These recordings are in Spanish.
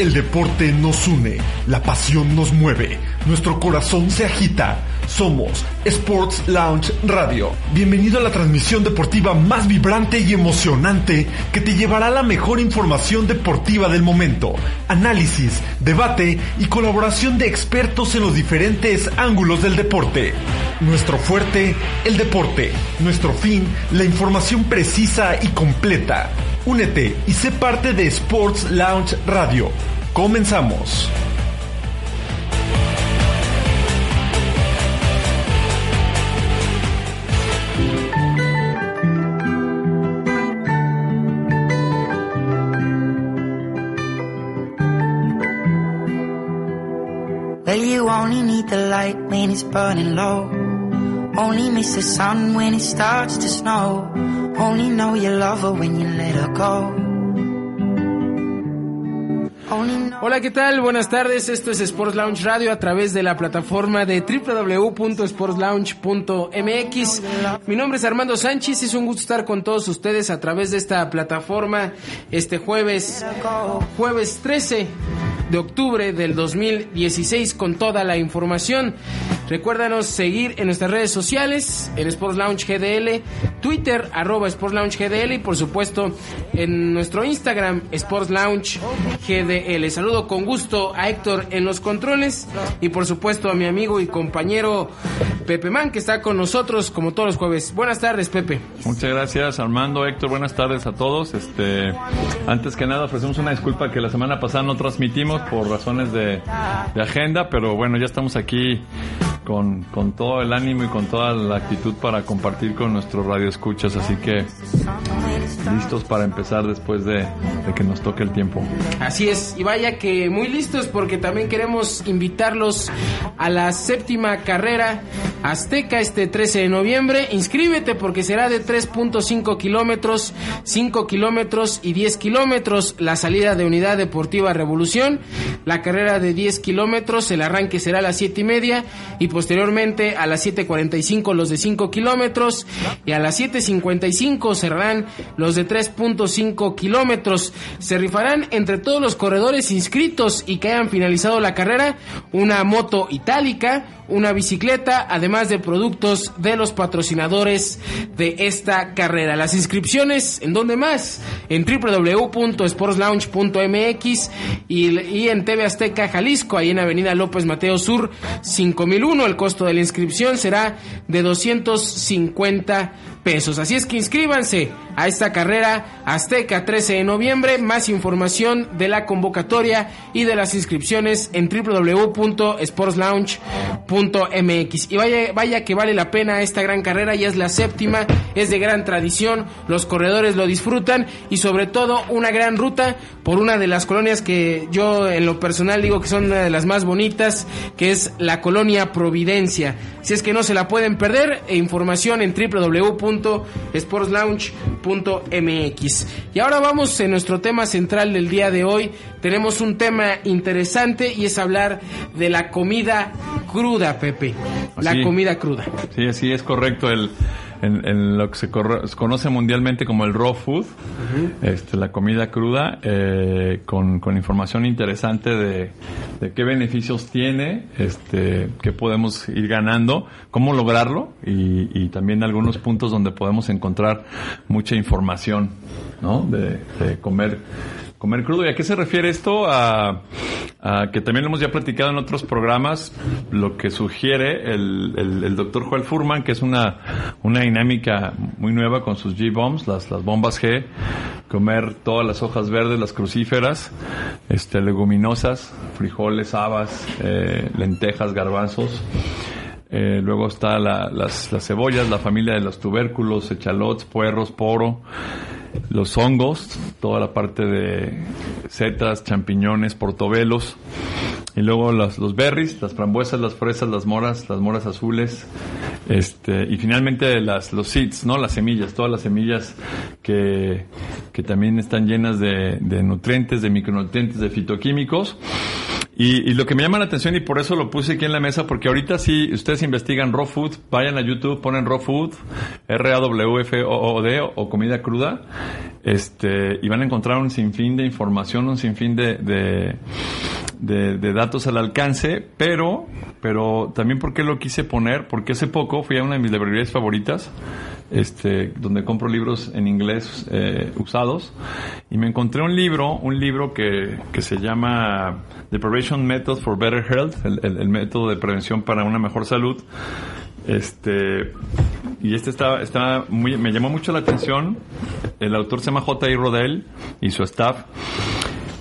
El deporte nos une, la pasión nos mueve, nuestro corazón se agita. Somos Sports Lounge Radio. Bienvenido a la transmisión deportiva más vibrante y emocionante que te llevará la mejor información deportiva del momento, análisis, debate y colaboración de expertos en los diferentes ángulos del deporte. Nuestro fuerte, el deporte. Nuestro fin, la información precisa y completa. Únete y sé parte de Sports Lounge Radio. Comenzamos. Well, you only need the light when it's burning low. Only miss the sun when it starts to snow. Only know you love her when you let her go. Hola, ¿qué tal? Buenas tardes. Esto es Sports Lounge Radio a través de la plataforma de www.sportslounge.mx. Mi nombre es Armando Sánchez es un gusto estar con todos ustedes a través de esta plataforma este jueves, jueves 13 de octubre del 2016 con toda la información. Recuérdanos seguir en nuestras redes sociales, en Sports Lounge GDL, Twitter, arroba Sports Lounge GDL y por supuesto en nuestro Instagram, Sports Lounge GDL. Saludo con gusto a Héctor en los controles y por supuesto a mi amigo y compañero Pepe Man que está con nosotros como todos los jueves. Buenas tardes, Pepe. Muchas gracias, Armando, Héctor, buenas tardes a todos. Este, antes que nada ofrecemos una disculpa que la semana pasada no transmitimos por razones de, de agenda, pero bueno, ya estamos aquí con, con, todo el ánimo y con toda la actitud para compartir con nuestros radioescuchas, así que listos para empezar después de, de, que nos toque el tiempo. Así es, y vaya que muy listos porque también queremos invitarlos a la séptima carrera Azteca este 13 de noviembre. Inscríbete porque será de 3.5 kilómetros, 5 kilómetros y 10 kilómetros la salida de Unidad Deportiva Revolución. La carrera de 10 kilómetros, el arranque será a las 7 y media y posteriormente a las 7.45 los de 5 kilómetros y a las 7.55 cerrarán los de 3.5 kilómetros. Se rifarán entre todos los corredores inscritos y que hayan finalizado la carrera una moto itálica, una bicicleta, además de productos de los patrocinadores de esta carrera. Las inscripciones, ¿en dónde más? En www.sportslounge.mx y, en TV Azteca Jalisco, ahí en Avenida López Mateo Sur 5001. El costo de la inscripción será de 250 pesos. Así es que inscríbanse a esta carrera Azteca 13 de noviembre. Más información de la convocatoria y de las inscripciones en www.sportslounge.mx. Y vaya, vaya que vale la pena esta gran carrera, ya es la séptima, es de gran tradición, los corredores lo disfrutan y sobre todo una gran ruta por una de las colonias que yo en lo personal digo que son una de las más bonitas, que es la colonia Providencia. Si es que no se la pueden perder, e información en www.sportslounge.mx. Y ahora vamos en nuestro tema central del día de hoy. Tenemos un tema interesante y es hablar de la comida cruda, Pepe. La comida cruda. Sí, así es correcto. El, en, en lo que se, corre- se conoce mundialmente como el raw food, este, la comida cruda, eh, con, con información interesante de, de qué beneficios tiene, este, qué podemos ir ganando, cómo lograrlo y, y también algunos puntos donde podemos encontrar mucha información, ¿no? De, de comer Comer crudo. ¿Y a qué se refiere esto? A, que también lo hemos ya platicado en otros programas, lo que sugiere el doctor Joel Furman, que es una, una dinámica muy nueva con sus G-Bombs, las, las bombas G, comer todas las hojas verdes, las crucíferas, este, leguminosas, frijoles, habas, eh, lentejas, garbanzos. Eh, luego está la- las, las cebollas, la familia de los tubérculos, echalots, puerros, poro, los hongos, toda la parte de setas, champiñones, portobelos, y luego los, los berries, las frambuesas, las fresas, las moras, las moras azules, este, y finalmente las, los seeds, ¿no? Las semillas, todas las semillas que, que también están llenas de, de nutrientes, de micronutrientes, de fitoquímicos. Y, lo que me llama la atención y por eso lo puse aquí en la mesa, porque ahorita si ustedes investigan raw food, vayan a YouTube, ponen raw food, R-A-W-F-O-O-D o comida cruda, este, y van a encontrar un sinfín de información, un sinfín de, de, de, datos al alcance, pero, pero también porque lo quise poner, porque hace poco fui a una de mis librerías favoritas, este, donde compro libros en inglés eh, usados, y me encontré un libro, un libro que, que se llama The Prevention Method for Better Health, el, el, método de prevención para una mejor salud. Este, y este está, está muy, me llamó mucho la atención. El autor se llama J.I. Rodell y su staff.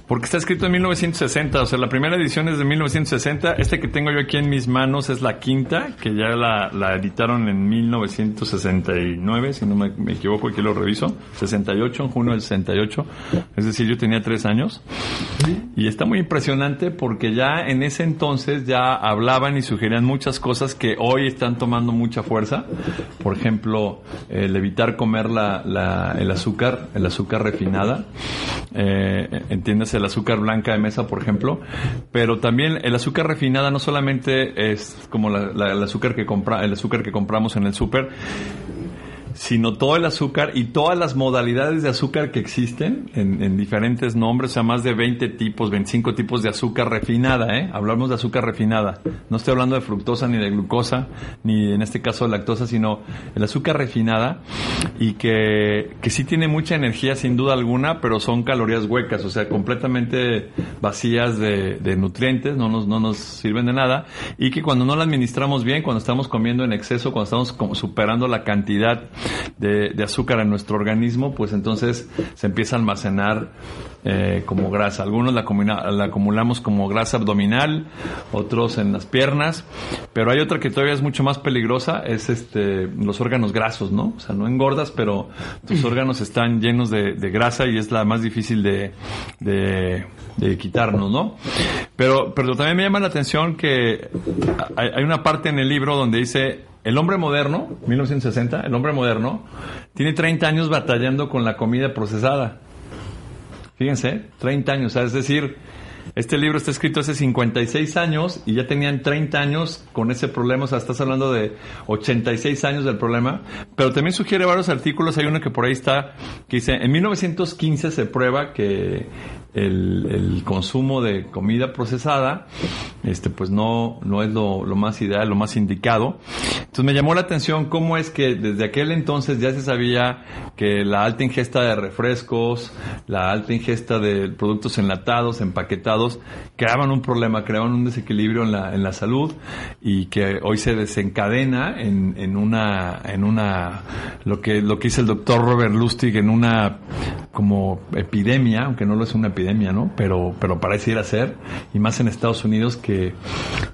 Porque está escrito en 1960, o sea, la primera edición es de 1960. Este que tengo yo aquí en mis manos es la quinta, que ya la, la editaron en 1969, si no me, equivoco, aquí lo reviso. 68, en junio del 68. Es decir, yo tenía tres años. Y está muy impresionante porque ya en ese entonces ya hablaban y sugerían muchas cosas que hoy están tomando mucha fuerza. Por ejemplo, el evitar comer la, el azúcar, el azúcar refinada. Eh, entiéndase el azúcar blanca de mesa, por ejemplo, pero también el azúcar refinada no solamente es como el azúcar que compra, el azúcar que compramos en el súper, sino todo el azúcar y todas las modalidades de azúcar que existen en, diferentes nombres, o sea, más de 20 tipos, 25 tipos de azúcar refinada, ¿eh? Hablamos de azúcar refinada. No estoy hablando de fructosa ni de glucosa, ni en este caso de lactosa, sino el azúcar refinada y que, que sí tiene mucha energía sin duda alguna, pero son calorías huecas, o sea, completamente vacías de, de nutrientes, no nos, no nos sirven de nada y que cuando no la administramos bien, cuando estamos comiendo en exceso, cuando estamos superando la cantidad de, azúcar en nuestro organismo, pues entonces se empieza a almacenar eh, como grasa. Algunos la, la, acumulamos como grasa abdominal, otros en las piernas, pero hay otra que todavía es mucho más peligrosa, es este los órganos grasos, ¿no? O sea, no engordas, pero tus órganos están llenos de, grasa y es la más difícil de, de, de, quitarnos, ¿no? Pero, pero también me llama la atención que hay una parte en el libro donde dice el hombre moderno, 1960, el hombre moderno, tiene 30 años batallando con la comida procesada. Fíjense, 30 años, es decir, este libro está escrito hace 56 años y ya tenían 30 años con ese problema, o sea, estás hablando de 86 años del problema, pero también sugiere varios artículos, hay uno que por ahí está, que dice, en 1915 se prueba que el, consumo de comida procesada, este, pues no, no es lo, lo, más ideal, lo más indicado. Entonces me llamó la atención cómo es que desde aquel entonces ya se sabía que la alta ingesta de refrescos, la alta ingesta de productos enlatados, empaquetados, creaban un problema, creaban un desequilibrio en la, en la salud y que hoy se desencadena en, en una, en una, lo que, lo que dice el doctor Robert Lustig en una como epidemia, aunque no lo es una epidemia, epidemia, ¿no? Pero, pero parece ir a ser, y más en Estados Unidos que,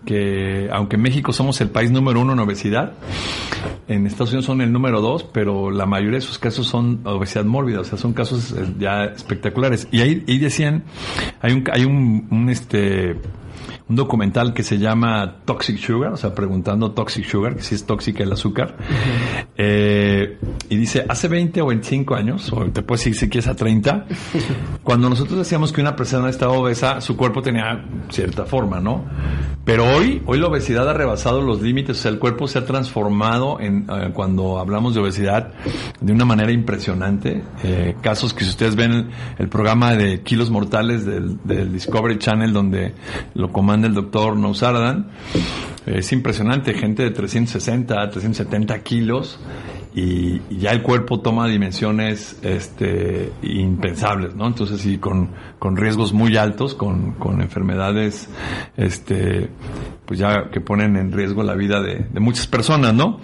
que aunque en México somos el país número uno en obesidad, en Estados Unidos son el número dos, pero la mayoría de sus casos son obesidad mórbida, o sea, son casos eh, ya espectaculares. Y ahí, ahí decían, hay un, hay un, un este, un documental que se llama Toxic Sugar, o sea, preguntando Toxic Sugar, que si es tóxica el azúcar. eh, y dice, hace 20 o 25 años, o te puedes decir si quieres a 30, cuando nosotros decíamos que una persona estaba obesa, su cuerpo tenía cierta forma, ¿no? Pero hoy, hoy la obesidad ha rebasado los límites, o sea, el cuerpo se ha transformado en, eh, cuando hablamos de obesidad de una manera impresionante. Eh, casos que si ustedes ven el, programa de Kilos Mortales del, del Discovery Channel, donde lo coman del doctor Nousardan. Es impresionante, gente de 360, 370 kilos y, ya el cuerpo toma dimensiones este, impensables, ¿no? Entonces, sí, con, con riesgos muy altos, con, con enfermedades, este, pues ya que ponen en riesgo la vida de muchas personas, ¿no?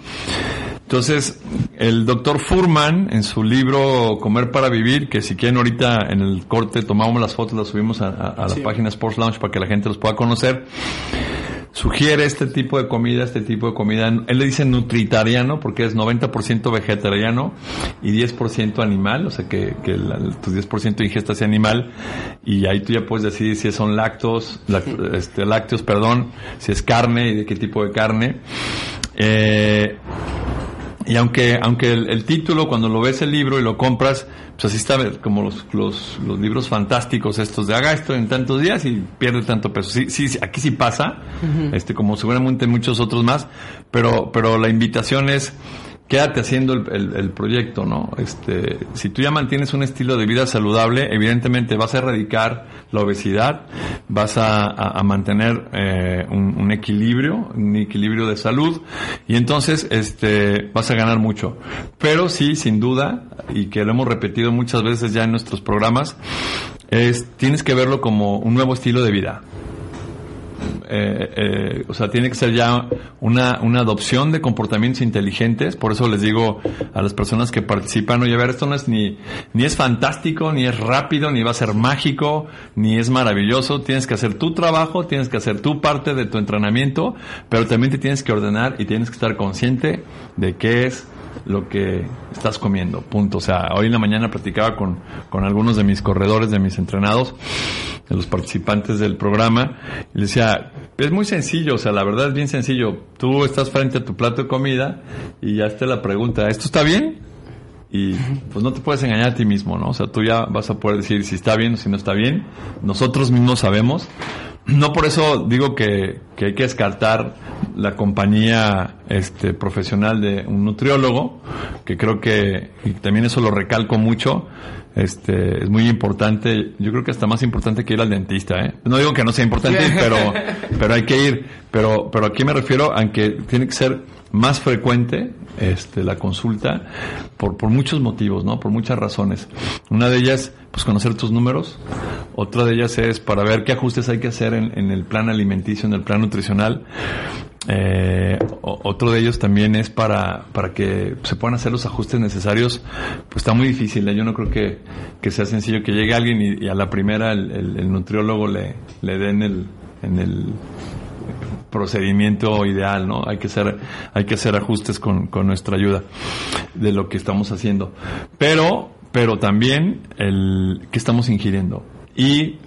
Entonces, el doctor Furman, en su libro Comer para Vivir, que si quieren ahorita en el corte tomamos las fotos, las subimos a, la página Sports Lounge para que la gente los pueda conocer, sugiere este tipo de comida, este tipo de comida. Él le dice nutritariano porque es 90% vegetariano y 10% animal, o sea que, que tu 10% de ingesta sea animal y ahí tú ya puedes decidir si son lactos, este, lácteos, perdón, si es carne y de qué tipo de carne. Eh, y aunque, aunque el, título, cuando lo ves el libro y lo compras, pues así está como los, los, los, libros fantásticos estos de haga esto en tantos días y pierde tanto peso. Sí, sí, aquí sí pasa, este, como seguramente muchos otros más, pero, pero la invitación es, quédate haciendo el, proyecto, ¿no? Este, si tú ya mantienes un estilo de vida saludable, evidentemente vas a erradicar la obesidad, vas a, mantener eh, un, equilibrio, un equilibrio de salud, y entonces este, vas a ganar mucho. Pero sí, sin duda, y que lo hemos repetido muchas veces ya en nuestros programas, es, tienes que verlo como un nuevo estilo de vida. Eh, eh, o sea, tiene que ser ya una, una adopción de comportamientos inteligentes. Por eso les digo a las personas que participan, oye, a ver, esto no es ni, ni es fantástico, ni es rápido, ni va a ser mágico, ni es maravilloso. Tienes que hacer tu trabajo, tienes que hacer tu parte de tu entrenamiento, pero también te tienes que ordenar y tienes que estar consciente de qué es lo que estás comiendo, punto. O sea, hoy en la mañana platicaba con, con algunos de mis corredores, de mis entrenados, de los participantes del programa, y les decía, es muy sencillo, o sea, la verdad es bien sencillo. Tú estás frente a tu plato de comida y ya está la pregunta, ¿esto está bien? Y pues no te puedes engañar a ti mismo, ¿no? O sea, tú ya vas a poder decir si está bien o si no está bien. Nosotros mismos sabemos, no por eso digo que, que, hay que descartar la compañía este, profesional de un nutriólogo, que creo que, y también eso lo recalco mucho, este, es muy importante, yo creo que hasta más importante que ir al dentista, ¿eh? No digo que no sea importante, pero, pero hay que ir, pero, pero aquí me refiero a que tiene que ser más frecuente este, la consulta por, por muchos motivos, ¿no? Por muchas razones. Una de ellas, pues conocer tus números. Otra de ellas es para ver qué ajustes hay que hacer en, el plan alimenticio, en el plan nutricional. Eh, otro de ellos también es para, para que se puedan hacer los ajustes necesarios. Pues está muy difícil. ¿eh? Yo no creo que, que, sea sencillo que llegue alguien y, a la primera el, el, nutriólogo le, le den el, en el procedimiento ideal, ¿no? Hay que hacer, hay que hacer ajustes con, con nuestra ayuda de lo que estamos haciendo. Pero, pero también el que estamos ingiriendo. Y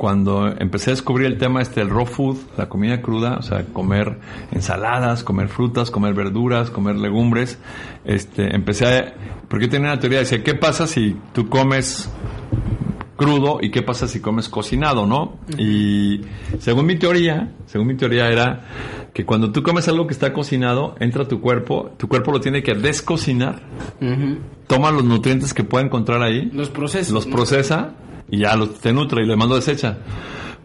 cuando empecé a descubrir el tema este el raw food, la comida cruda, o sea, comer ensaladas, comer frutas, comer verduras, comer legumbres, este, empecé a, porque tenía una teoría, decía, ¿qué pasa si tú comes crudo y qué pasa si comes cocinado, ¿no? Y según mi teoría, según mi teoría era que cuando tú comes algo que está cocinado, entra a tu cuerpo, tu cuerpo lo tiene que descocinar, toma los nutrientes que puede encontrar ahí, los procesa, los procesa y ya los te nutre y le mando desecha.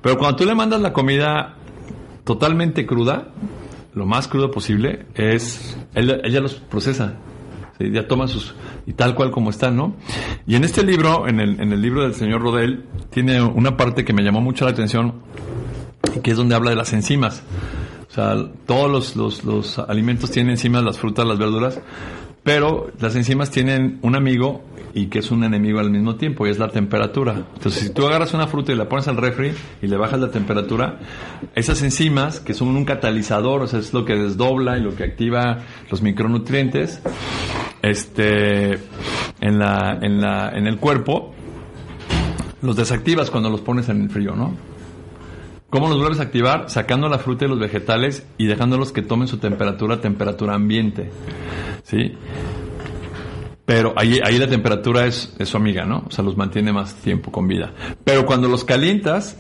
Pero cuando tú le mandas la comida totalmente cruda, lo más crudo posible, es ella los procesa ya toma sus, y tal cual como están, ¿no? Y en este libro, en el, en el libro del señor Rodel, tiene una parte que me llamó mucho la atención, que es donde habla de las enzimas. O sea, todos los, los, los alimentos tienen enzimas, las frutas, las verduras, pero las enzimas tienen un amigo y que es un enemigo al mismo tiempo y es la temperatura. Entonces, si tú agarras una fruta y la pones al refri y le bajas la temperatura, esas enzimas, que son un catalizador, o sea, es lo que desdobla y lo que activa los micronutrientes, este, en la, en la, en el cuerpo, los desactivas cuando los pones en el frío, ¿no? ¿Cómo los vuelves a activar? Sacando la fruta y los vegetales y dejándolos que tomen su temperatura, temperatura ambiente. ¿Sí? Pero ahí, ahí la temperatura es, es su amiga, ¿no? O sea, los mantiene más tiempo con vida. Pero cuando los calientas,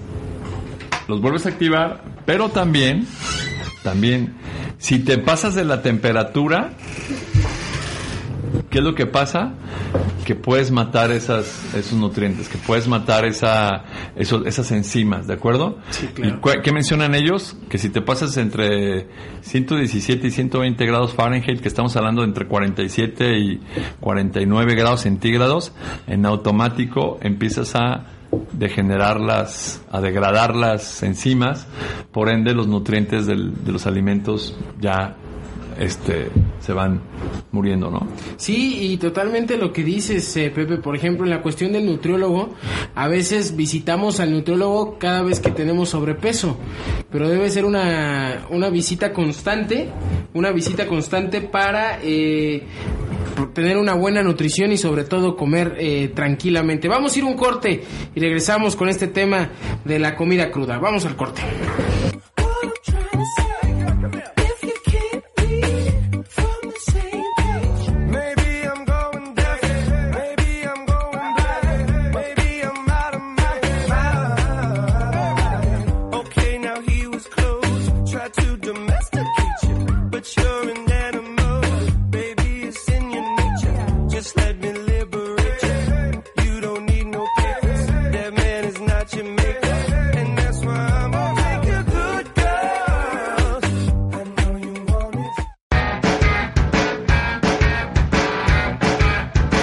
los vuelves a activar, pero también, también, si te pasas de la temperatura, ¿qué es lo que pasa? Que puedes matar esas, esos nutrientes, que puedes matar esa, esas enzimas, ¿de acuerdo? Sí, claro. ¿Y qué mencionan ellos? Que si te pasas entre 117 y 120 grados Fahrenheit, que estamos hablando de entre 47 y 49 grados centígrados, en automático empiezas a degenerar las, a degradar las enzimas, por ende los nutrientes del, de los alimentos ya este, se van muriendo, ¿no? Sí, y totalmente lo que dices, eh, Pepe, por ejemplo, en la cuestión del nutriólogo, a veces visitamos al nutriólogo cada vez que tenemos sobrepeso, pero debe ser una, una visita constante, una visita constante para eh, tener una buena nutrición y sobre todo comer eh, tranquilamente. Vamos a ir un corte y regresamos con este tema de la comida cruda. Vamos al corte.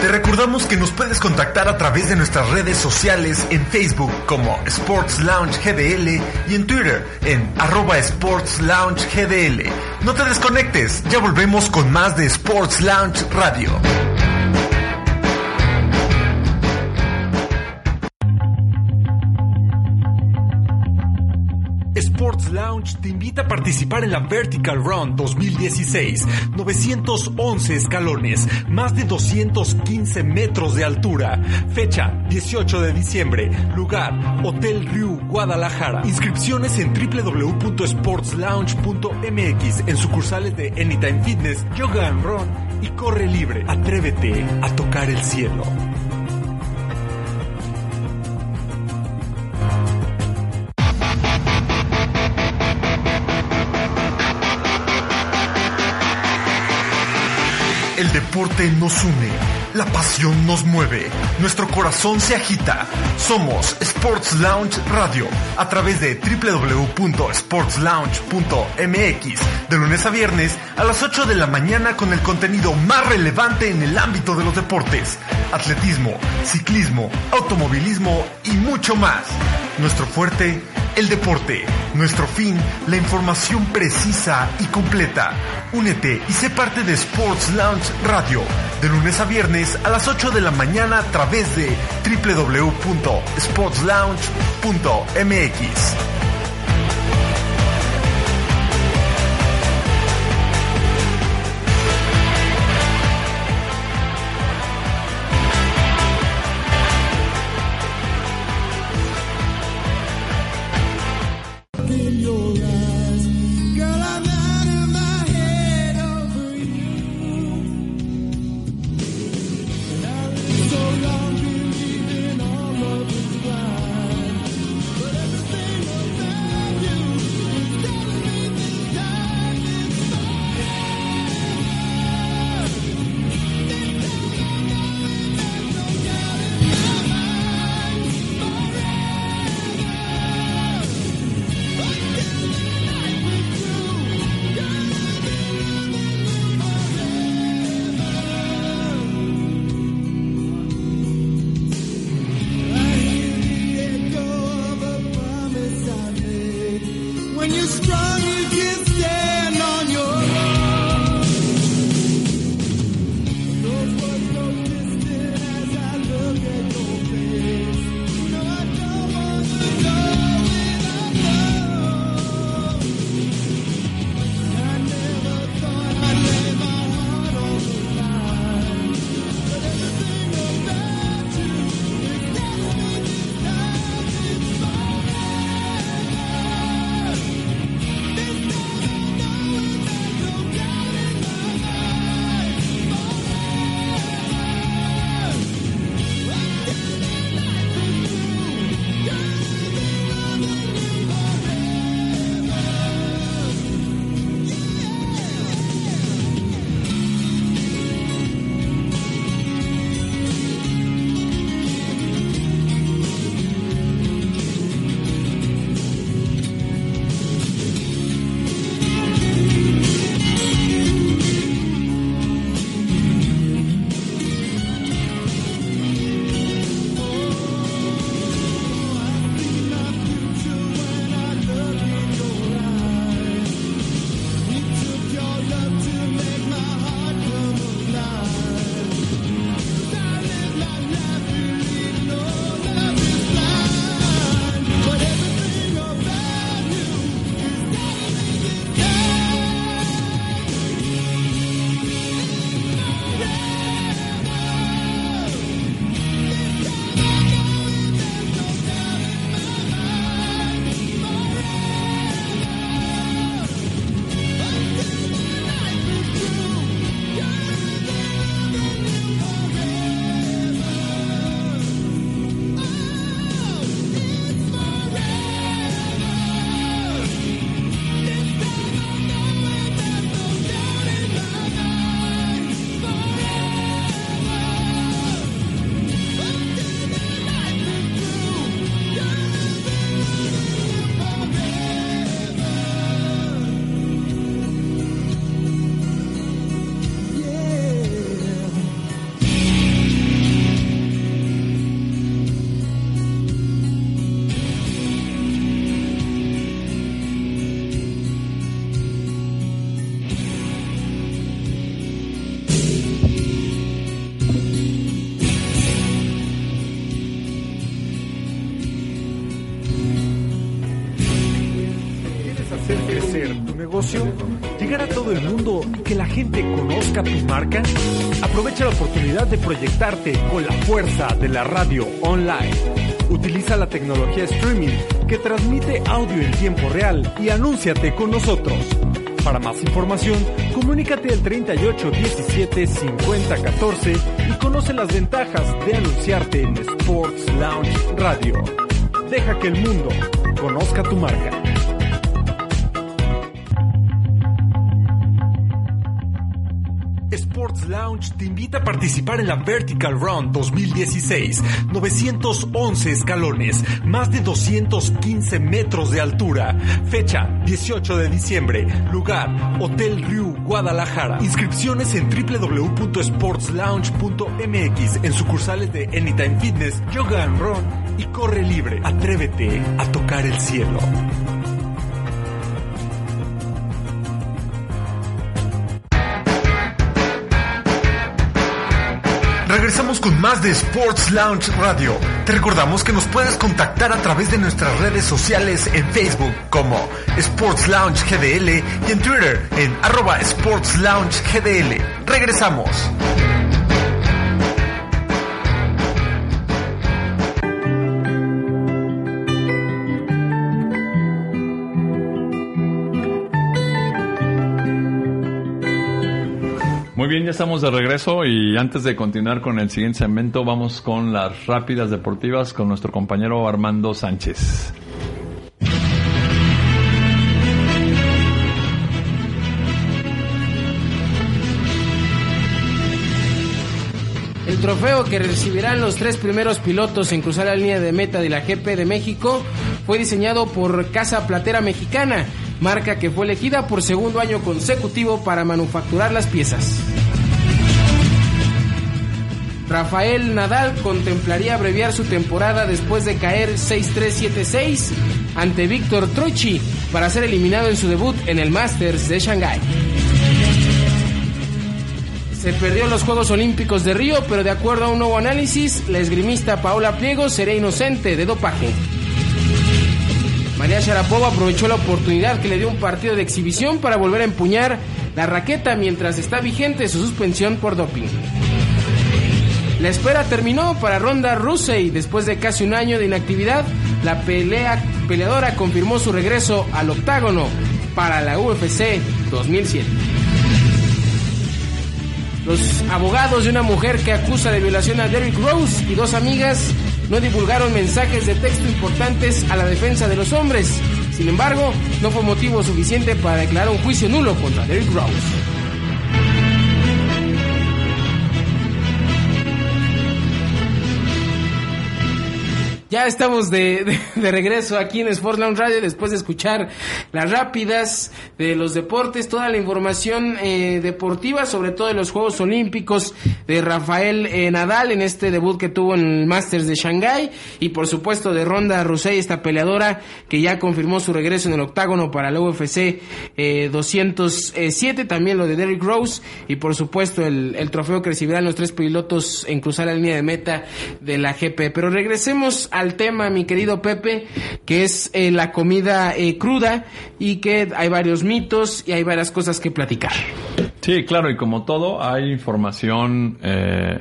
Te recordamos que nos puedes contactar a través de nuestras redes sociales en Facebook como Sports Lounge GDL y en Twitter en arroba Sports Lounge No te desconectes, ya volvemos con más de Sports Lounge Radio. Lounge te invita a participar en la Vertical Run 2016. 911 escalones, más de 215 metros de altura. Fecha 18 de diciembre. Lugar Hotel Riu, Guadalajara. Inscripciones en www.sportslounge.mx en sucursales de Anytime Fitness, Yoga and Run y Corre Libre. Atrévete a tocar el cielo. Deporte nos une, la pasión nos mueve, nuestro corazón se agita. Somos Sports Lounge Radio a través de www.sportslounge.mx de lunes a viernes a las 8 de la mañana con el contenido más relevante en el ámbito de los deportes, atletismo, ciclismo, automovilismo y mucho más. Nuestro fuerte, el deporte. Nuestro fin, la información precisa y completa. Únete y sé parte de Sports Lounge Radio, de lunes a viernes a las 8 de la mañana a través de www.sportslounge.mx. ¿Llegar a todo el mundo y que la gente conozca tu marca? Aprovecha la oportunidad de proyectarte con la fuerza de la radio online. Utiliza la tecnología streaming que transmite audio en tiempo real y anúnciate con nosotros. Para más información, comunícate al 38 17 50 14 y conoce las ventajas de anunciarte en Sports Lounge Radio. Deja que el mundo conozca tu marca. Sports Lounge te invita a participar en la Vertical Run 2016. 911 escalones, más de 215 metros de altura. Fecha 18 de diciembre. Lugar Hotel Riu, Guadalajara. Inscripciones en www.sportslounge.mx en sucursales de Anytime Fitness, Yoga and Run y Corre Libre. Atrévete a tocar el cielo. Con más de Sports Lounge Radio. Te recordamos que nos puedes contactar a través de nuestras redes sociales en Facebook como Sports Lounge GDL y en Twitter en arroba Sports Lounge GDL. Regresamos. Bien, ya estamos de regreso y antes de continuar con el siguiente segmento vamos con las rápidas deportivas con nuestro compañero Armando Sánchez. El trofeo que recibirán los tres primeros pilotos en cruzar la línea de meta de la GP de México fue diseñado por Casa Platera Mexicana, marca que fue elegida por segundo año consecutivo para manufacturar las piezas. Rafael Nadal contemplaría abreviar su temporada después de caer 6-3-7-6 ante Víctor Troicki para ser eliminado en su debut en el Masters de Shanghái. Se perdió en los Juegos Olímpicos de Río, pero de acuerdo a un nuevo análisis, la esgrimista Paola Pliego sería inocente de dopaje. María Sharapova aprovechó la oportunidad que le dio un partido de exhibición para volver a empuñar la raqueta mientras está vigente su suspensión por doping. La espera terminó para Ronda Rousey después de casi un año de inactividad. La pelea, peleadora confirmó su regreso al octágono para la UFC 2007. Los abogados de una mujer que acusa de violación a Derrick Rose y dos amigas no divulgaron mensajes de texto importantes a la defensa de los hombres. Sin embargo, no fue motivo suficiente para declarar un juicio nulo contra Derrick Rose. Ya estamos de, de, regreso aquí en Sport Lounge Radio después de escuchar las rápidas de los deportes, toda la información eh, deportiva, sobre todo de los Juegos Olímpicos de Rafael eh, Nadal en este debut que tuvo en el Masters de Shanghái y por supuesto de Ronda Rousey, esta peleadora que ya confirmó su regreso en el octágono para la UFC eh, 207, también lo de Derrick Rose y por supuesto el, el trofeo que recibirán los tres pilotos en cruzar la línea de meta de la GP. Pero regresemos a al tema, mi querido Pepe, que es eh, la comida eh, cruda y que hay varios mitos y hay varias cosas que platicar. Sí, claro, y como todo, hay información eh,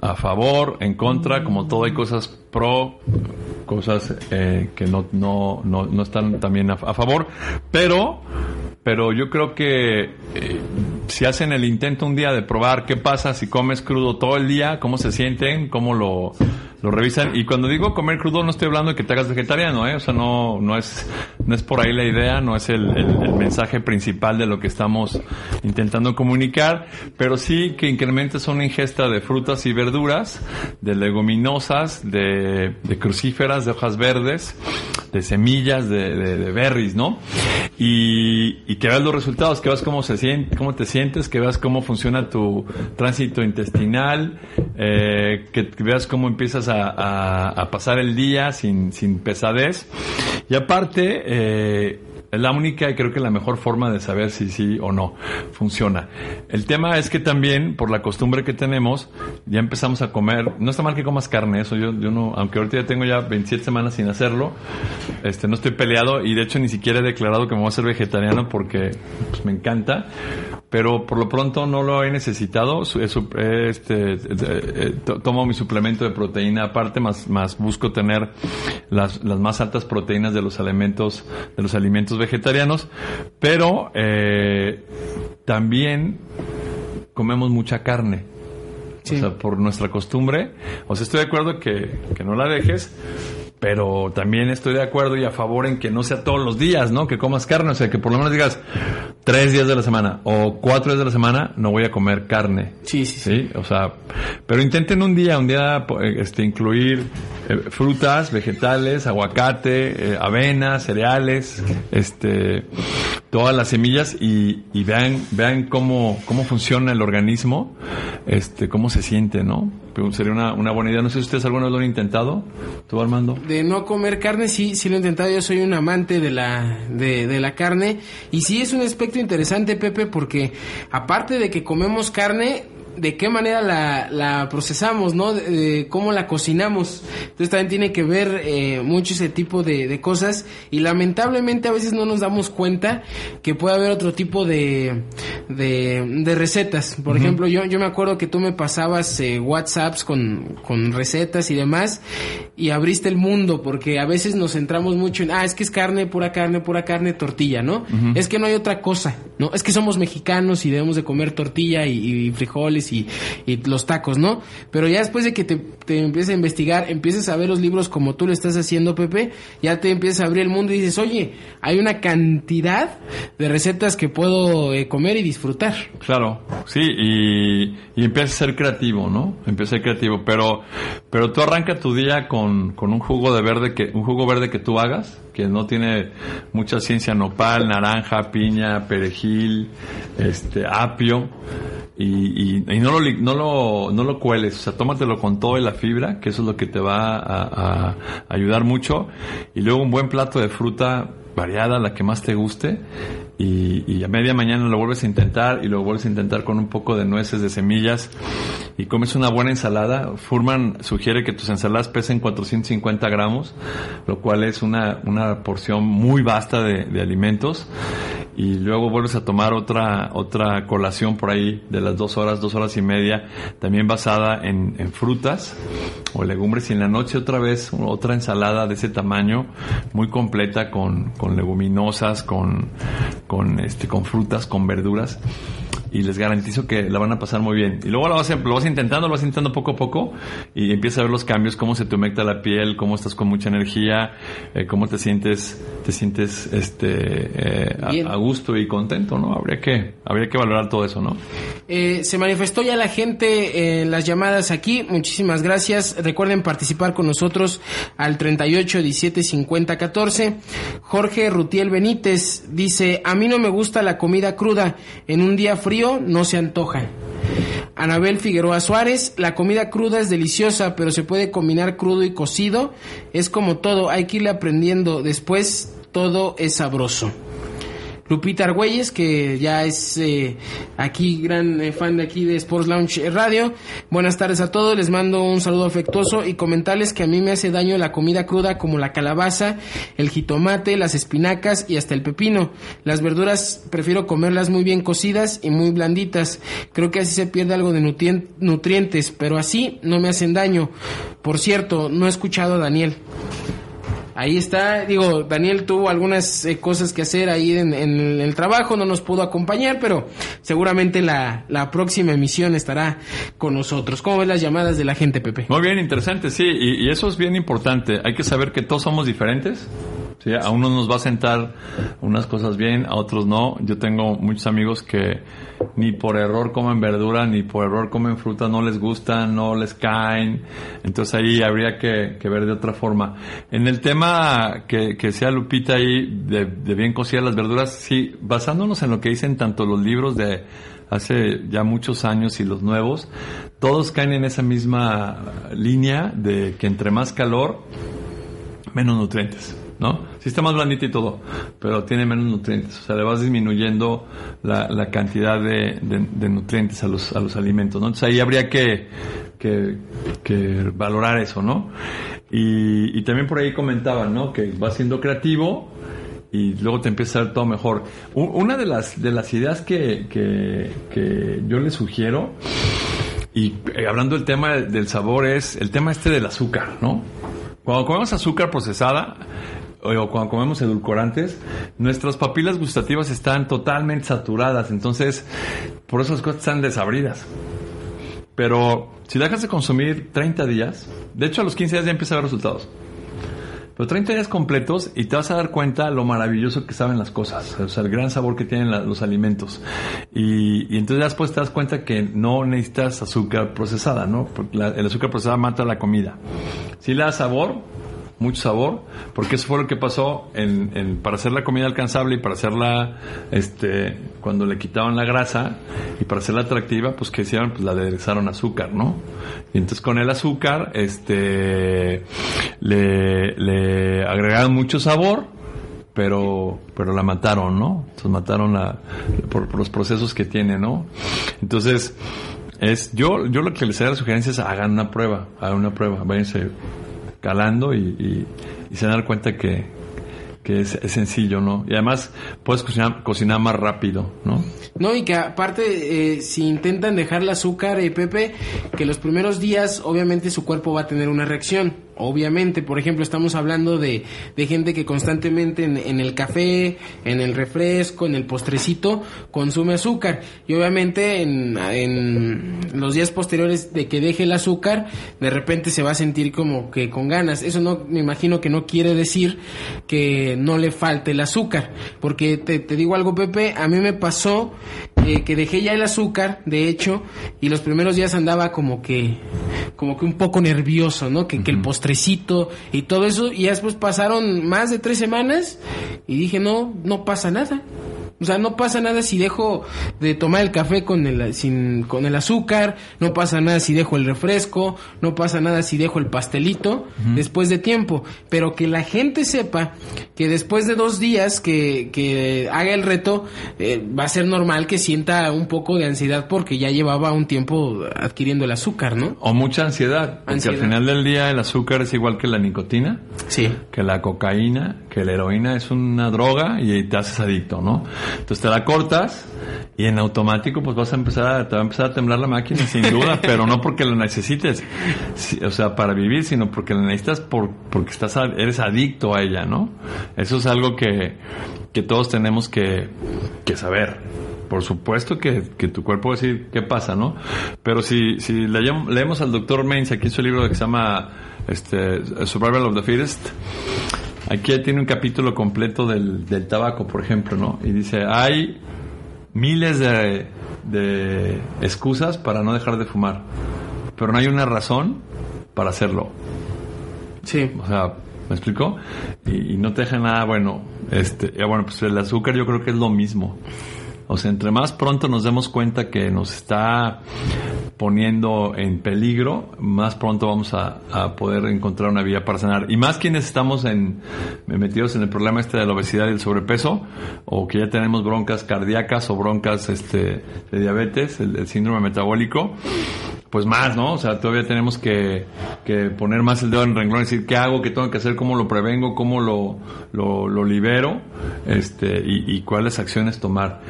a favor, en contra, como todo, hay cosas pro, cosas que no, no, no, no, están también a, a, favor, pero, pero yo creo que si hacen el intento un día de probar qué pasa si comes crudo todo el día, cómo se sienten, cómo lo, lo revisan. Y cuando digo comer crudo no estoy hablando de que te hagas vegetariano, ¿eh? O sea, no, no es, no es por ahí la idea, no es el, mensaje principal de lo que estamos intentando comunicar, pero sí que incrementes una ingesta de frutas y verduras, de leguminosas, de, crucíferas, de hojas verdes, de semillas, de berries, ¿no? Y, y, que veas los resultados, que veas cómo se siente, cómo te sientes, que veas cómo funciona tu tránsito intestinal, eh, que, veas cómo empiezas a, a, a pasar el día sin, sin pesadez. Y aparte, eh, Es la única y creo que la mejor forma de saber si sí o no funciona. El tema es que también, por la costumbre que tenemos, ya empezamos a comer. No está mal que comas carne, eso yo, yo no, aunque ahorita ya tengo ya 27 semanas sin hacerlo, este, no estoy peleado y de hecho ni siquiera he declarado que me voy a ser vegetariano porque pues, me encanta pero por lo pronto no lo he necesitado. Este, eh, tomo mi suplemento de proteína aparte, más, más busco tener las, las más altas proteínas de los alimentos, de los alimentos vegetarianos, pero eh, también comemos mucha carne. O sea, por nuestra costumbre. O sea, estoy de acuerdo que, que no la dejes, pero también estoy de acuerdo y a favor en que no sea todos los días, ¿no? Que comas carne, o sea, que por lo menos digas tres días de la semana o cuatro días de la semana no voy a comer carne. Sí, sí, sí. O sea, pero intenten un día, un día, este, incluir eh, frutas, vegetales, aguacate, eh, avena, cereales, este, todas las semillas y, y vean, vean cómo, cómo funciona el organismo, este, cómo se siente, ¿no? sería una, una, buena idea. No sé si ustedes alguna vez lo han intentado. ¿Tú, Armando? De no comer carne, sí, sí lo he intentado. Yo soy un amante de la, de, de la carne. Y sí es un aspecto interesante, Pepe, porque aparte de que comemos carne, de qué manera la, la procesamos, ¿no? De, cómo la cocinamos. Entonces también tiene que ver eh, mucho ese tipo de, de, cosas y lamentablemente a veces no nos damos cuenta que puede haber otro tipo de, de, recetas. Por ejemplo, yo, yo me acuerdo que tú me pasabas eh, WhatsApps con, con recetas y demás y abriste el mundo porque a veces nos centramos mucho en, ah, es que es carne, pura carne, pura carne, tortilla, ¿no? Es que no hay otra cosa, ¿no? Es que somos mexicanos y debemos de comer tortilla y frijoles y, los tacos, ¿no? Pero ya después de que te, empieces a investigar, empieces a ver los libros como tú lo estás haciendo, Pepe, ya te empiezas a abrir el mundo y dices, oye, hay una cantidad de recetas que puedo eh, comer y disfrutar. Claro, sí, y, y empiezas a ser creativo, ¿no? Empieza a ser creativo, pero, pero tú arranca tu día con, con un jugo de verde que, un jugo verde que tú hagas, que no tiene mucha ciencia, nopal, naranja, piña, perejil, este, apio, y, y, no, lo, no, lo, no lo cueles, o sea, tómatelo con todo y la fibra, que eso es lo que te va a ayudar mucho, y luego un buen plato de fruta variada, la que más te guste, y, a media mañana lo vuelves a intentar y lo vuelves a intentar con un poco de nueces, de semillas, y comes una buena ensalada. Furman sugiere que tus ensaladas pesen 450 gramos, lo cual es una, una porción muy vasta de, alimentos, y luego vuelves a tomar otra, otra colación por ahí de las dos horas, dos horas y media, también basada en, en frutas o legumbres, y en la noche otra vez otra ensalada de ese tamaño, muy completa con, con leguminosas, con, con, este, con frutas, con verduras y les garantizo que la van a pasar muy bien. Y luego lo vas, lo vas intentando, lo vas intentando poco a poco y empieza a ver los cambios, cómo se te humecta la piel, cómo estás con mucha energía, eh, cómo te sientes, te sientes este eh, a, gusto y contento, ¿no? Habría que, habría que valorar todo eso, ¿no? Eh, se manifestó ya la gente en las llamadas aquí, muchísimas gracias. Recuerden participar con nosotros al 38 17 50 14. Jorge Rutiel Benítez dice, a mí no me gusta la comida cruda en un día frío no se antoja. Anabel Figueroa Suárez, la comida cruda es deliciosa, pero se puede combinar crudo y cocido. Es como todo, hay que irle aprendiendo. Después todo es sabroso. Lupita Argüelles, que ya es eh, aquí gran eh, fan de aquí de Sports Lounge Radio. Buenas tardes a todos, les mando un saludo afectuoso y comentarles que a mí me hace daño la comida cruda como la calabaza, el jitomate, las espinacas y hasta el pepino. Las verduras prefiero comerlas muy bien cocidas y muy blanditas. Creo que así se pierde algo de nutrientes, pero así no me hacen daño. Por cierto, no he escuchado a Daniel ahí está. Digo, Daniel tuvo algunas eh, cosas que hacer ahí en, el trabajo, no nos pudo acompañar, pero seguramente la, la próxima emisión estará con nosotros. ¿Cómo ves las llamadas de la gente, Pepe? Muy bien, interesante, sí, y, y eso es bien importante. Hay que saber que todos somos diferentes. ¿Sí? A uno nos va a sentar unas cosas bien, a otros no. Yo tengo muchos amigos que ni por error comen verdura, ni por error comen fruta, no les gustan, no les caen. Entonces ahí habría que, ver de otra forma. En el tema que, que sea Lupita ahí de, de bien cocidas las verduras, sí, basándonos en lo que dicen tanto los libros de hace ya muchos años y los nuevos, todos caen en esa misma línea de que entre más calor, menos nutrientes. ¿No? Sí está más blandita y todo, pero tiene menos nutrientes. O sea, le vas disminuyendo la, cantidad de, nutrientes a los, a los alimentos. Entonces ahí habría que, valorar eso, ¿no? Y, también por ahí comentaban, ¿no? Que va siendo creativo y luego te empieza a ver todo mejor. Una de las, de las ideas que, que, yo le sugiero, y eh, hablando del tema del sabor, es el tema este del azúcar, ¿no? Cuando comemos azúcar procesada, o cuando comemos edulcorantes, nuestras papilas gustativas están totalmente saturadas, entonces por eso las cosas están desabridas. Pero si dejas de consumir 30 días, de hecho a los 15 días ya empieza a ver resultados. Pero 30 días completos y te vas a dar cuenta lo maravilloso que saben las cosas, o sea, el gran sabor que tienen los alimentos. Y, y, entonces después te das cuenta que no necesitas azúcar procesada, ¿no? Porque el azúcar procesada mata la comida. Si le da sabor, mucho sabor, porque eso fue lo que pasó en, para hacer la comida alcanzable y para hacerla, este, cuando le quitaban la grasa y para hacerla atractiva, pues que hicieron, pues la aderezaron azúcar, ¿no? Y entonces con el azúcar, este, le, le agregaron mucho sabor, pero pero la mataron, ¿no? Entonces mataron la, por, los procesos que tiene, ¿no? Entonces, es, yo, yo lo que les haría la sugerencia es hagan una prueba, hagan una prueba, váyanse calando y, se dan cuenta que, es, sencillo, ¿no? Y además puedes cocinar, cocinar más rápido, ¿no? No, y que aparte, eh, si intentan dejar el azúcar, y eh, Pepe, que los primeros días, obviamente su cuerpo va a tener una reacción Obviamente, por ejemplo, estamos hablando de, de gente que constantemente en, el café, en el refresco, en el postrecito, consume azúcar. Y obviamente en, en, los días posteriores de que deje el azúcar, de repente se va a sentir como que con ganas. Eso no, me imagino que no quiere decir que no le falte el azúcar. Porque te, te digo algo, Pepe, a mí me pasó eh, que dejé ya el azúcar, de hecho, y los primeros días andaba como que, como que un poco nervioso, ¿no? Que, que el postrecito y todo eso, y después pasaron más de tres semanas y dije, no, no pasa nada. O sea, no pasa nada si dejo de tomar el café con el, sin, con el azúcar, no pasa nada si dejo el refresco, no pasa nada si dejo el pastelito después de tiempo. Pero que la gente sepa que después de dos días que, que haga el reto, eh, va a ser normal que sienta un poco de ansiedad porque ya llevaba un tiempo adquiriendo el azúcar, ¿no? O mucha ansiedad, porque al final del día el azúcar es igual que la nicotina, sí. que la cocaína, que la heroína es una droga y te haces adicto, ¿no? Entonces te la cortas y en automático pues vas a empezar a, te va a empezar a temblar la máquina sin duda, pero no porque la necesites, o sea, para vivir, sino porque la necesitas por, porque estás, eres adicto a ella, ¿no? Eso es algo que, que todos tenemos que, que saber. Por supuesto que, que, tu cuerpo va a decir qué pasa, ¿no? Pero si, si leemos, al doctor Mains aquí en su libro que se llama este, Survival of the Fittest, Aquí tiene un capítulo completo del, del tabaco, por ejemplo, ¿no? Y dice, hay miles de, de excusas para no dejar de fumar, pero no hay una razón para hacerlo. Sí. O sea, ¿me explico? Y, no te deja nada, bueno, este, bueno, pues el azúcar yo creo que es lo mismo. O sea, entre más pronto nos demos cuenta que nos está poniendo en peligro, más pronto vamos a, poder encontrar una vía para sanar. Y más quienes estamos en, metidos en el problema este de la obesidad y el sobrepeso, o que ya tenemos broncas cardíacas o broncas este, de diabetes, el, síndrome metabólico, pues más, ¿no? O sea, todavía tenemos que, poner más el dedo en el renglón y decir qué hago, qué tengo que hacer, cómo lo prevengo, cómo lo, lo, libero, este, y, y cuáles acciones tomar.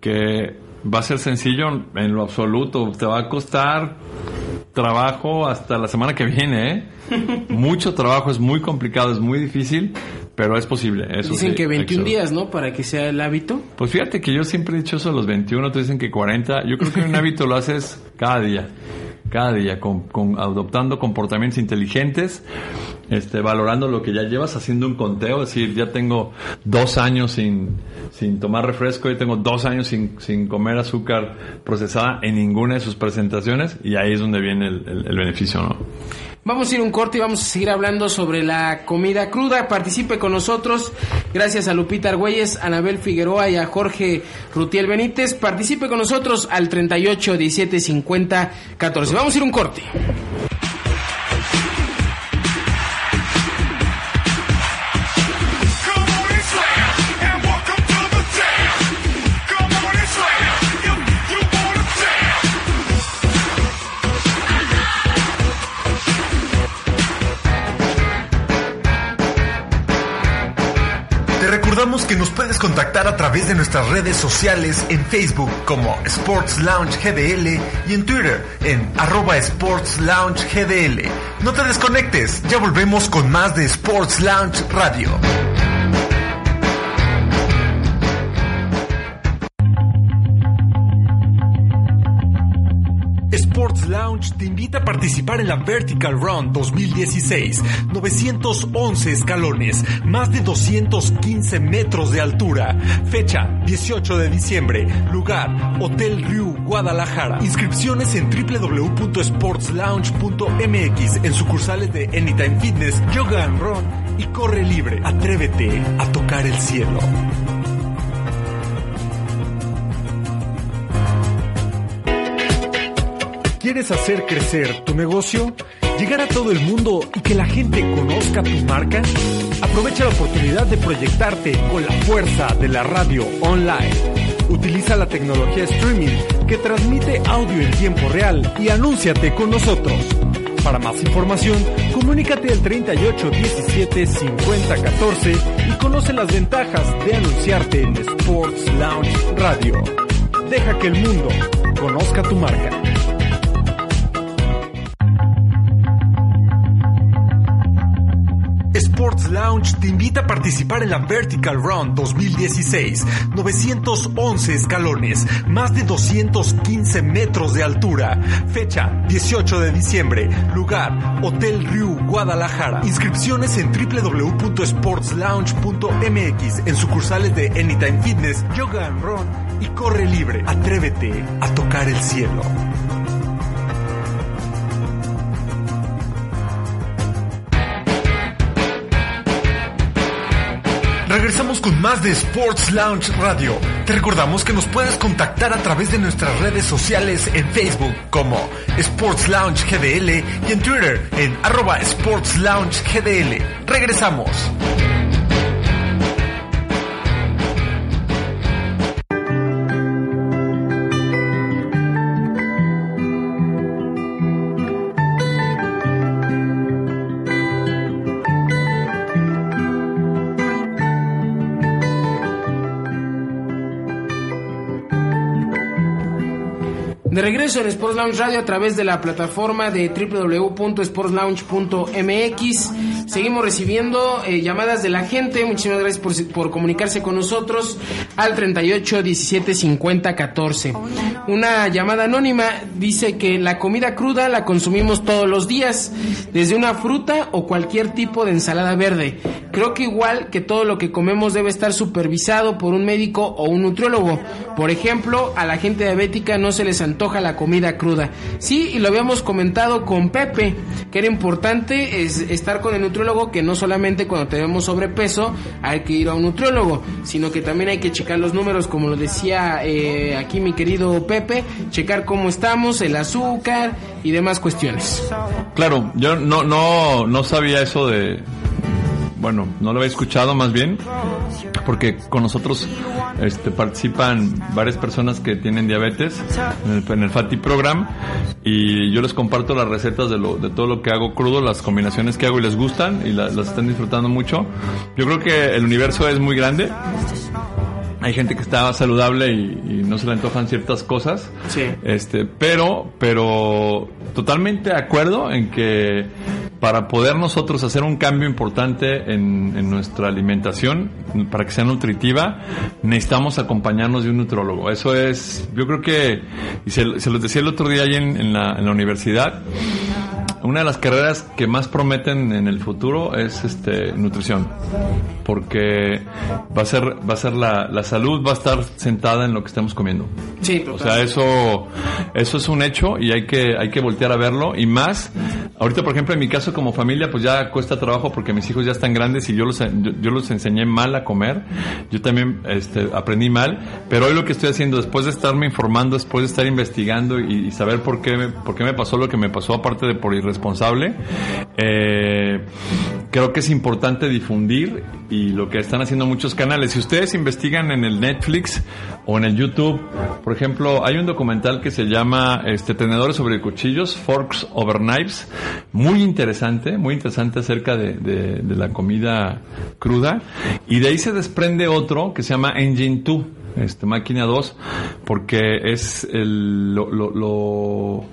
Que va a ser sencillo en lo absoluto. Te va a costar trabajo hasta la semana que viene, ¿eh? Mucho trabajo, es muy complicado, es muy difícil, pero es posible. Eso dicen que 21 días, ¿no? Para que sea el hábito. Pues fíjate que yo siempre he dicho eso a los 21, te dicen que 40. Yo creo que un hábito lo haces cada día cada día, con, adoptando comportamientos inteligentes, este, valorando lo que ya llevas, haciendo un conteo, es decir, ya tengo dos años sin, sin tomar refresco, ya tengo dos años sin, sin comer azúcar procesada en ninguna de sus presentaciones, y ahí es donde viene el, el beneficio, ¿no? Vamos a ir un corte y vamos a seguir hablando sobre la comida cruda. Participe con nosotros. Gracias a Lupita Argüelles, Anabel Figueroa y a Jorge Rutiel Benítez. Participe con nosotros al 38 17 50 14. Vamos a ir un corte. Que nos puedes contactar a través de nuestras redes sociales en Facebook como Sports Lounge GDL y en Twitter en arroba Sports Lounge GDL. No te desconectes, ya volvemos con más de Sports Lounge Radio. Lounge te invita a participar en la Vertical Run 2016. 911 escalones, más de 215 metros de altura. Fecha 18 de diciembre. Lugar Hotel Riu, Guadalajara. Inscripciones en www.sportslounge.mx en sucursales de Anytime Fitness, Yoga and Run y Corre Libre. Atrévete a tocar el cielo. ¿Quieres hacer crecer tu negocio? ¿Llegar a todo el mundo y que la gente conozca tu marca? Aprovecha la oportunidad de proyectarte con la fuerza de la radio online. Utiliza la tecnología streaming que transmite audio en tiempo real y anúnciate con nosotros. Para más información, comunícate al 38 17 50 14 y conoce las ventajas de anunciarte en Sports Lounge Radio. Deja que el mundo conozca tu marca. Lounge te invita a participar en la Vertical Run 2016. 911 escalones, más de 215 metros de altura. Fecha 18 de diciembre. Lugar Hotel Riu, Guadalajara. Inscripciones en www.sportslounge.mx en sucursales de Anytime Fitness, Yoga and Run y Corre Libre. Atrévete a tocar el cielo. Regresamos con más de Sports Lounge Radio. Te recordamos que nos puedes contactar a través de nuestras redes sociales en Facebook como Sports Lounge GDL y en Twitter en arroba Sports Lounge GDL. Regresamos. Regreso en Sports Lounge Radio a través de la plataforma de www.sportslounge.mx. Seguimos recibiendo eh, llamadas de la gente. Muchísimas gracias por, por, comunicarse con nosotros al 38 17 50 14. Una llamada anónima dice que la comida cruda la consumimos todos los días, desde una fruta o cualquier tipo de ensalada verde. Creo que igual que todo lo que comemos debe estar supervisado por un médico o un nutriólogo. Por ejemplo, a la gente diabética no se les antoja la comida cruda. Sí, y lo habíamos comentado con Pepe, que era importante es estar con el nutriólogo, que no solamente cuando tenemos sobrepeso hay que ir a un nutriólogo, sino que también hay que checar los números, como lo decía eh, aquí mi querido Pepe, checar cómo estamos, el azúcar y demás cuestiones. Claro, yo no, no, no sabía eso de, bueno, no lo había escuchado más bien, porque con nosotros este, participan varias personas que tienen diabetes en el, en el Fatty Program y yo les comparto las recetas de, lo, de todo lo que hago crudo, las combinaciones que hago y les gustan y la, las están disfrutando mucho. Yo creo que el universo es muy grande. Hay gente que está saludable y, y no se le antojan ciertas cosas. Sí. Este, pero, pero totalmente de acuerdo en que para poder nosotros hacer un cambio importante en, en, nuestra alimentación, para que sea nutritiva, necesitamos acompañarnos de un nutrólogo. Eso es, yo creo que, y se, se los decía el otro día ahí en, en, la, en la universidad, una de las carreras que más prometen en el futuro es este nutrición porque va a ser va a ser la, la salud va a estar sentada en lo que estamos comiendo. Sí o sea eso eso es un hecho y hay que hay que voltear a verlo. Y más ahorita por ejemplo en mi caso como familia pues ya cuesta trabajo porque mis hijos ya están grandes y yo los yo, yo los enseñé mal a comer. Yo también este, aprendí mal pero hoy lo que estoy haciendo después de estarme informando después de estar investigando y, y saber por qué me, por qué me pasó lo que me pasó aparte de por irresponsable, eh, creo que es importante difundir y lo que están haciendo muchos canales. Si ustedes investigan en el Netflix o en el YouTube, por ejemplo, hay un documental que se llama este, Tenedores sobre cuchillos, Forks Over Knives, muy interesante, muy interesante acerca de, de la comida cruda. Y de ahí se desprende otro que se llama Engine 2 este, Máquina 2, porque es el, lo, lo,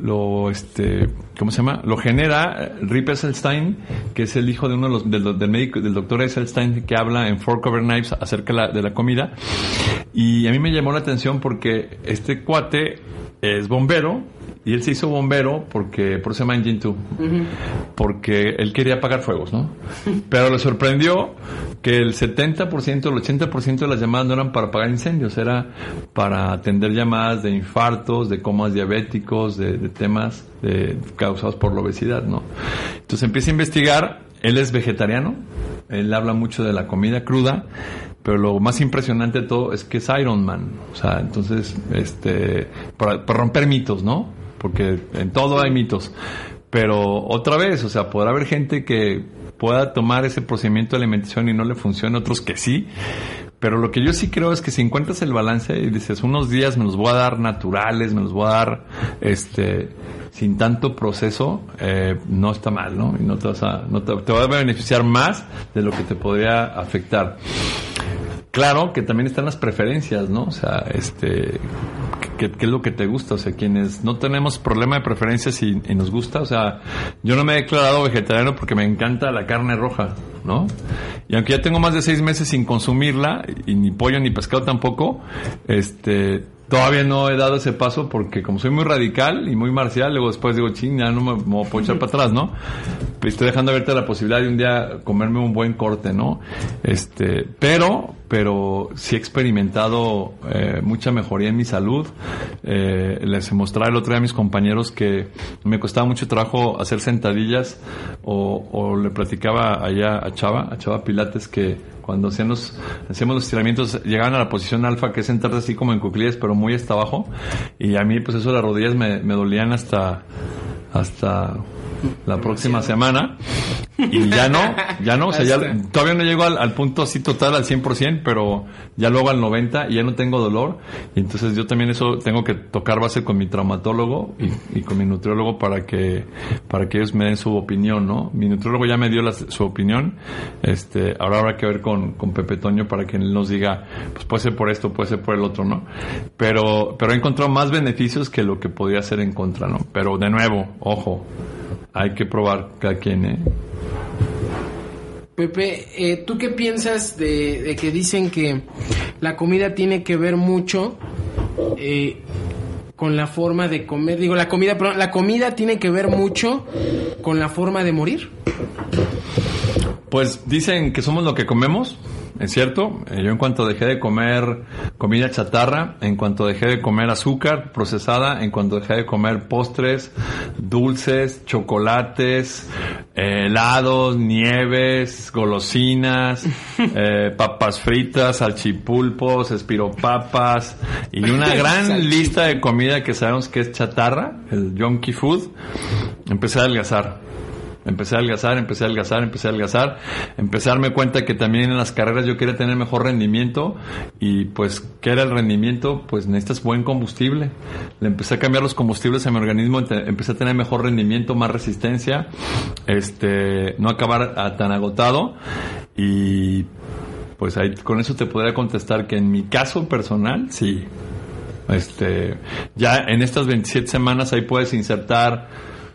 lo, este, ¿cómo se llama? Lo genera Rip Esselstein, que es el hijo de uno de los, del, médico, del doctor Esselstein, que habla en Fork Over Knives acerca de la comida. Y a mí me llamó la atención porque este cuate es bombero, y él se hizo bombero porque, por eso se llama Engine 2, porque él quería apagar fuegos, ¿no? Pero le sorprendió que el 70%, el 80% de las llamadas no eran para apagar incendios, era para atender llamadas de infartos, de comas diabéticos, de, temas causados por la obesidad, ¿no? Entonces empieza a investigar, él es vegetariano, él habla mucho de la comida cruda, pero lo más impresionante de todo es que es Iron Man, o sea, entonces, este, para, para romper mitos, ¿no? porque en todo hay mitos. Pero otra vez, o sea, podrá haber gente que pueda tomar ese procedimiento de alimentación y no le funcione, otros que sí. Pero lo que yo sí creo es que si encuentras el balance y dices, unos días me los voy a dar naturales, me los voy a dar este sin tanto proceso, eh, no está mal, ¿no? Y no te vas a, no te, te va a beneficiar más de lo que te podría afectar. Claro que también están las preferencias, ¿no? O sea, este, ¿qué, es lo que te gusta? O sea, quienes no tenemos problema de preferencias y, nos gusta, o sea, yo no me he declarado vegetariano porque me encanta la carne roja, ¿no? Y aunque ya tengo más de seis meses sin consumirla, y ni pollo ni pescado tampoco, este, Todavía no he dado ese paso porque como soy muy radical y muy marcial, luego después digo, ching, ya no me, me puedo echar para atrás, ¿no? Estoy dejando abierta la posibilidad de un día comerme un buen corte, ¿no? Este, pero, pero sí he experimentado eh, mucha mejoría en mi salud. Eh, les mostraba el otro día a mis compañeros que me costaba mucho trabajo hacer sentadillas o, le platicaba allá a Chava, a Chava Pilates que cuando hacíamos, hacíamos los estiramientos, llegaban a la posición alfa, que es sentarte así como en cuclillas, pero muy hasta abajo. Y a mí, pues eso, las rodillas me, me dolían hasta, hasta la próxima semana y ya no, ya no, o sea, ya, todavía no llego al, punto así total al 100%, pero ya luego al 90 y ya no tengo dolor y entonces yo también eso tengo que tocar base con mi traumatólogo y, con mi nutriólogo para que para que ellos me den su opinión, ¿no? Mi nutriólogo ya me dio su opinión, este, ahora habrá que ver con, con Pepe Toño para que él nos diga, pues puede ser por esto, puede ser por el otro, ¿no? Pero, pero he encontrado más beneficios que lo que podría ser en contra, ¿no? Pero de nuevo, ojo, hay que probar cada quien, ¿eh? Pepe, eh, ¿tú qué piensas de, que dicen que la comida tiene que ver mucho eh, con la forma de comer? Digo, la comida, pero la comida tiene que ver mucho con la forma de morir. Pues dicen que somos lo que comemos es cierto. Eh, yo en cuanto dejé de comer comida chatarra, en cuanto dejé de comer azúcar procesada, en cuanto dejé de comer postres, dulces, chocolates, eh, helados, nieves, golosinas, eh, papas fritas, salchipulpos, espiropapas y una gran lista de comida que sabemos que es chatarra, el junkie food, empecé a adelgazar. Empecé a adelgazar, empecé a adelgazar, empecé a adelgazar. Empecé a darme cuenta que también en las carreras yo quería tener mejor rendimiento y pues, ¿qué era el rendimiento? Pues necesitas buen combustible. Le empecé a cambiar los combustibles a mi organismo, empecé a tener mejor rendimiento, más resistencia, este, no acabar tan agotado y pues ahí con eso te podría contestar que en mi caso personal, sí. Este, ya en estas 27 semanas ahí puedes insertar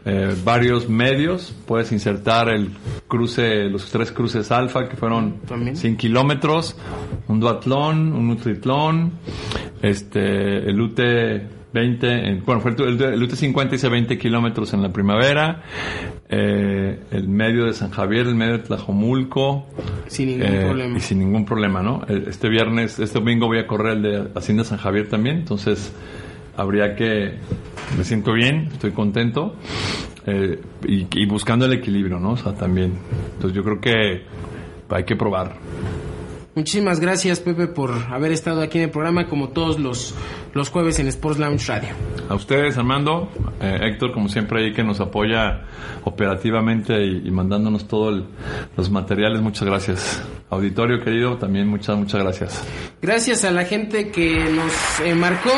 eh, varios medios. Puedes insertar el cruce, los tres cruces alfa que fueron 100 kilómetros, un duatlón, un nutritlón, este, el UT 20, bueno, fue el, UT 50 hice 20 kilómetros en la primavera, eh, el medio de San Javier, el medio de Tlajomulco. Sin ningún eh, problema. Y sin ningún problema, ¿no? Este viernes, este domingo voy a correr el de Hacienda San Javier también, entonces habría que, me siento bien, estoy contento eh, y, buscando el equilibrio, ¿no? O sea, también. Entonces yo creo que hay que probar. Muchísimas gracias Pepe por haber estado aquí en el programa como todos los, los jueves en Sports Lounge Radio. a ustedes, Armando, eh, Héctor, como siempre ahí que nos apoya operativamente y, mandándonos todos los materiales. Muchas gracias. Auditorio querido, también muchas, muchas gracias. Gracias a la gente que nos eh, marcó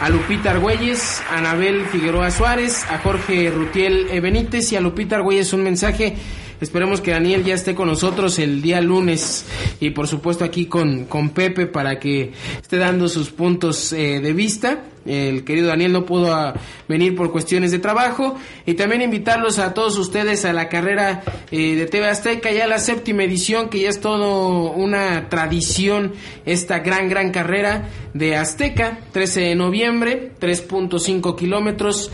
a Lupita Argüelles, a Anabel Figueroa Suárez, a Jorge Rutiel Benítez y a Lupita Argüelles un mensaje Esperemos que Daniel ya esté con nosotros el día lunes y por supuesto aquí con, con Pepe para que esté dando sus puntos eh, de vista. El querido Daniel no pudo ah, venir por cuestiones de trabajo y también invitarlos a todos ustedes a la carrera eh, de TV Azteca, ya la séptima edición, que ya es todo una tradición, esta gran, gran carrera de Azteca, 13 de noviembre, 3.5 kilómetros.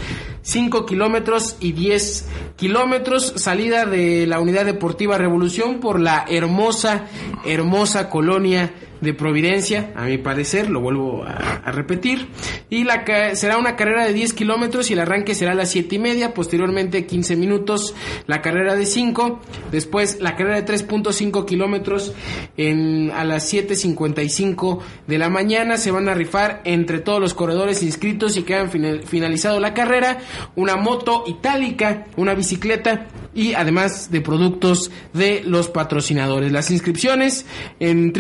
5 kilómetros y 10 kilómetros, salida de la Unidad Deportiva Revolución por la hermosa, hermosa colonia de Providencia, a mi parecer, lo vuelvo a, repetir. Y la será una carrera de 10 kilómetros y el arranque será a las 7 y media, posteriormente 15 minutos la carrera de 5, después la carrera de 3.5 kilómetros a las 7.55 de la mañana. Se van a rifar entre todos los corredores inscritos y que han finalizado la carrera una moto itálica, una bicicleta y además de productos de los patrocinadores. Las inscripciones en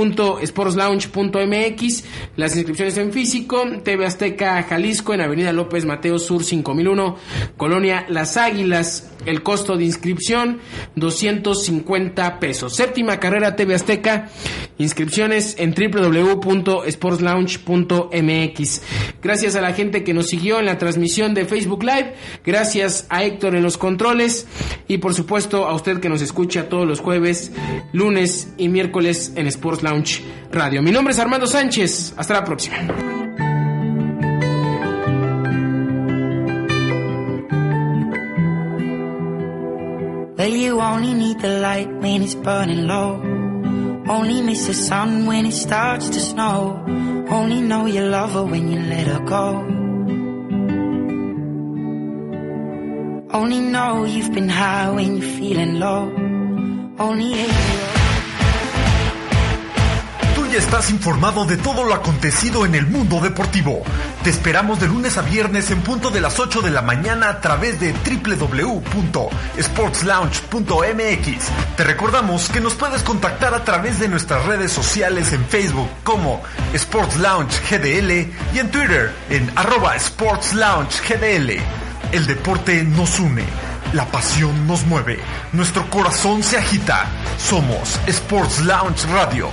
www.sportslounge.mx, las inscripciones en físico, TV Azteca Jalisco en Avenida López Mateo Sur 5001, Colonia Las Águilas. El costo de inscripción 250 pesos. Séptima carrera TV Azteca, inscripciones en www.sportslounge.mx. Gracias a la gente que nos siguió en la transmisión de Facebook Live, gracias a Héctor en los controles y por supuesto a usted que nos escucha todos los jueves, lunes y miércoles en Sports Lounge Radio. Mi nombre es Armando Sánchez. Hasta la próxima. Well, you only need the light when it's burning low. Only miss the sun when it starts to snow. Only know you love her when you let her go. Only know you've been high when you're feeling low. Only Tú ya estás informado de todo lo acontecido en el mundo deportivo. Te esperamos de lunes a viernes en punto de las 8 de la mañana a través de www.sportslounge.mx. Te recordamos que nos puedes contactar a través de nuestras redes sociales en Facebook como Sports Lounge GDL y en Twitter en arroba Sports Lounge GDL. El deporte nos une, la pasión nos mueve, nuestro corazón se agita. Somos Sports Lounge Radio.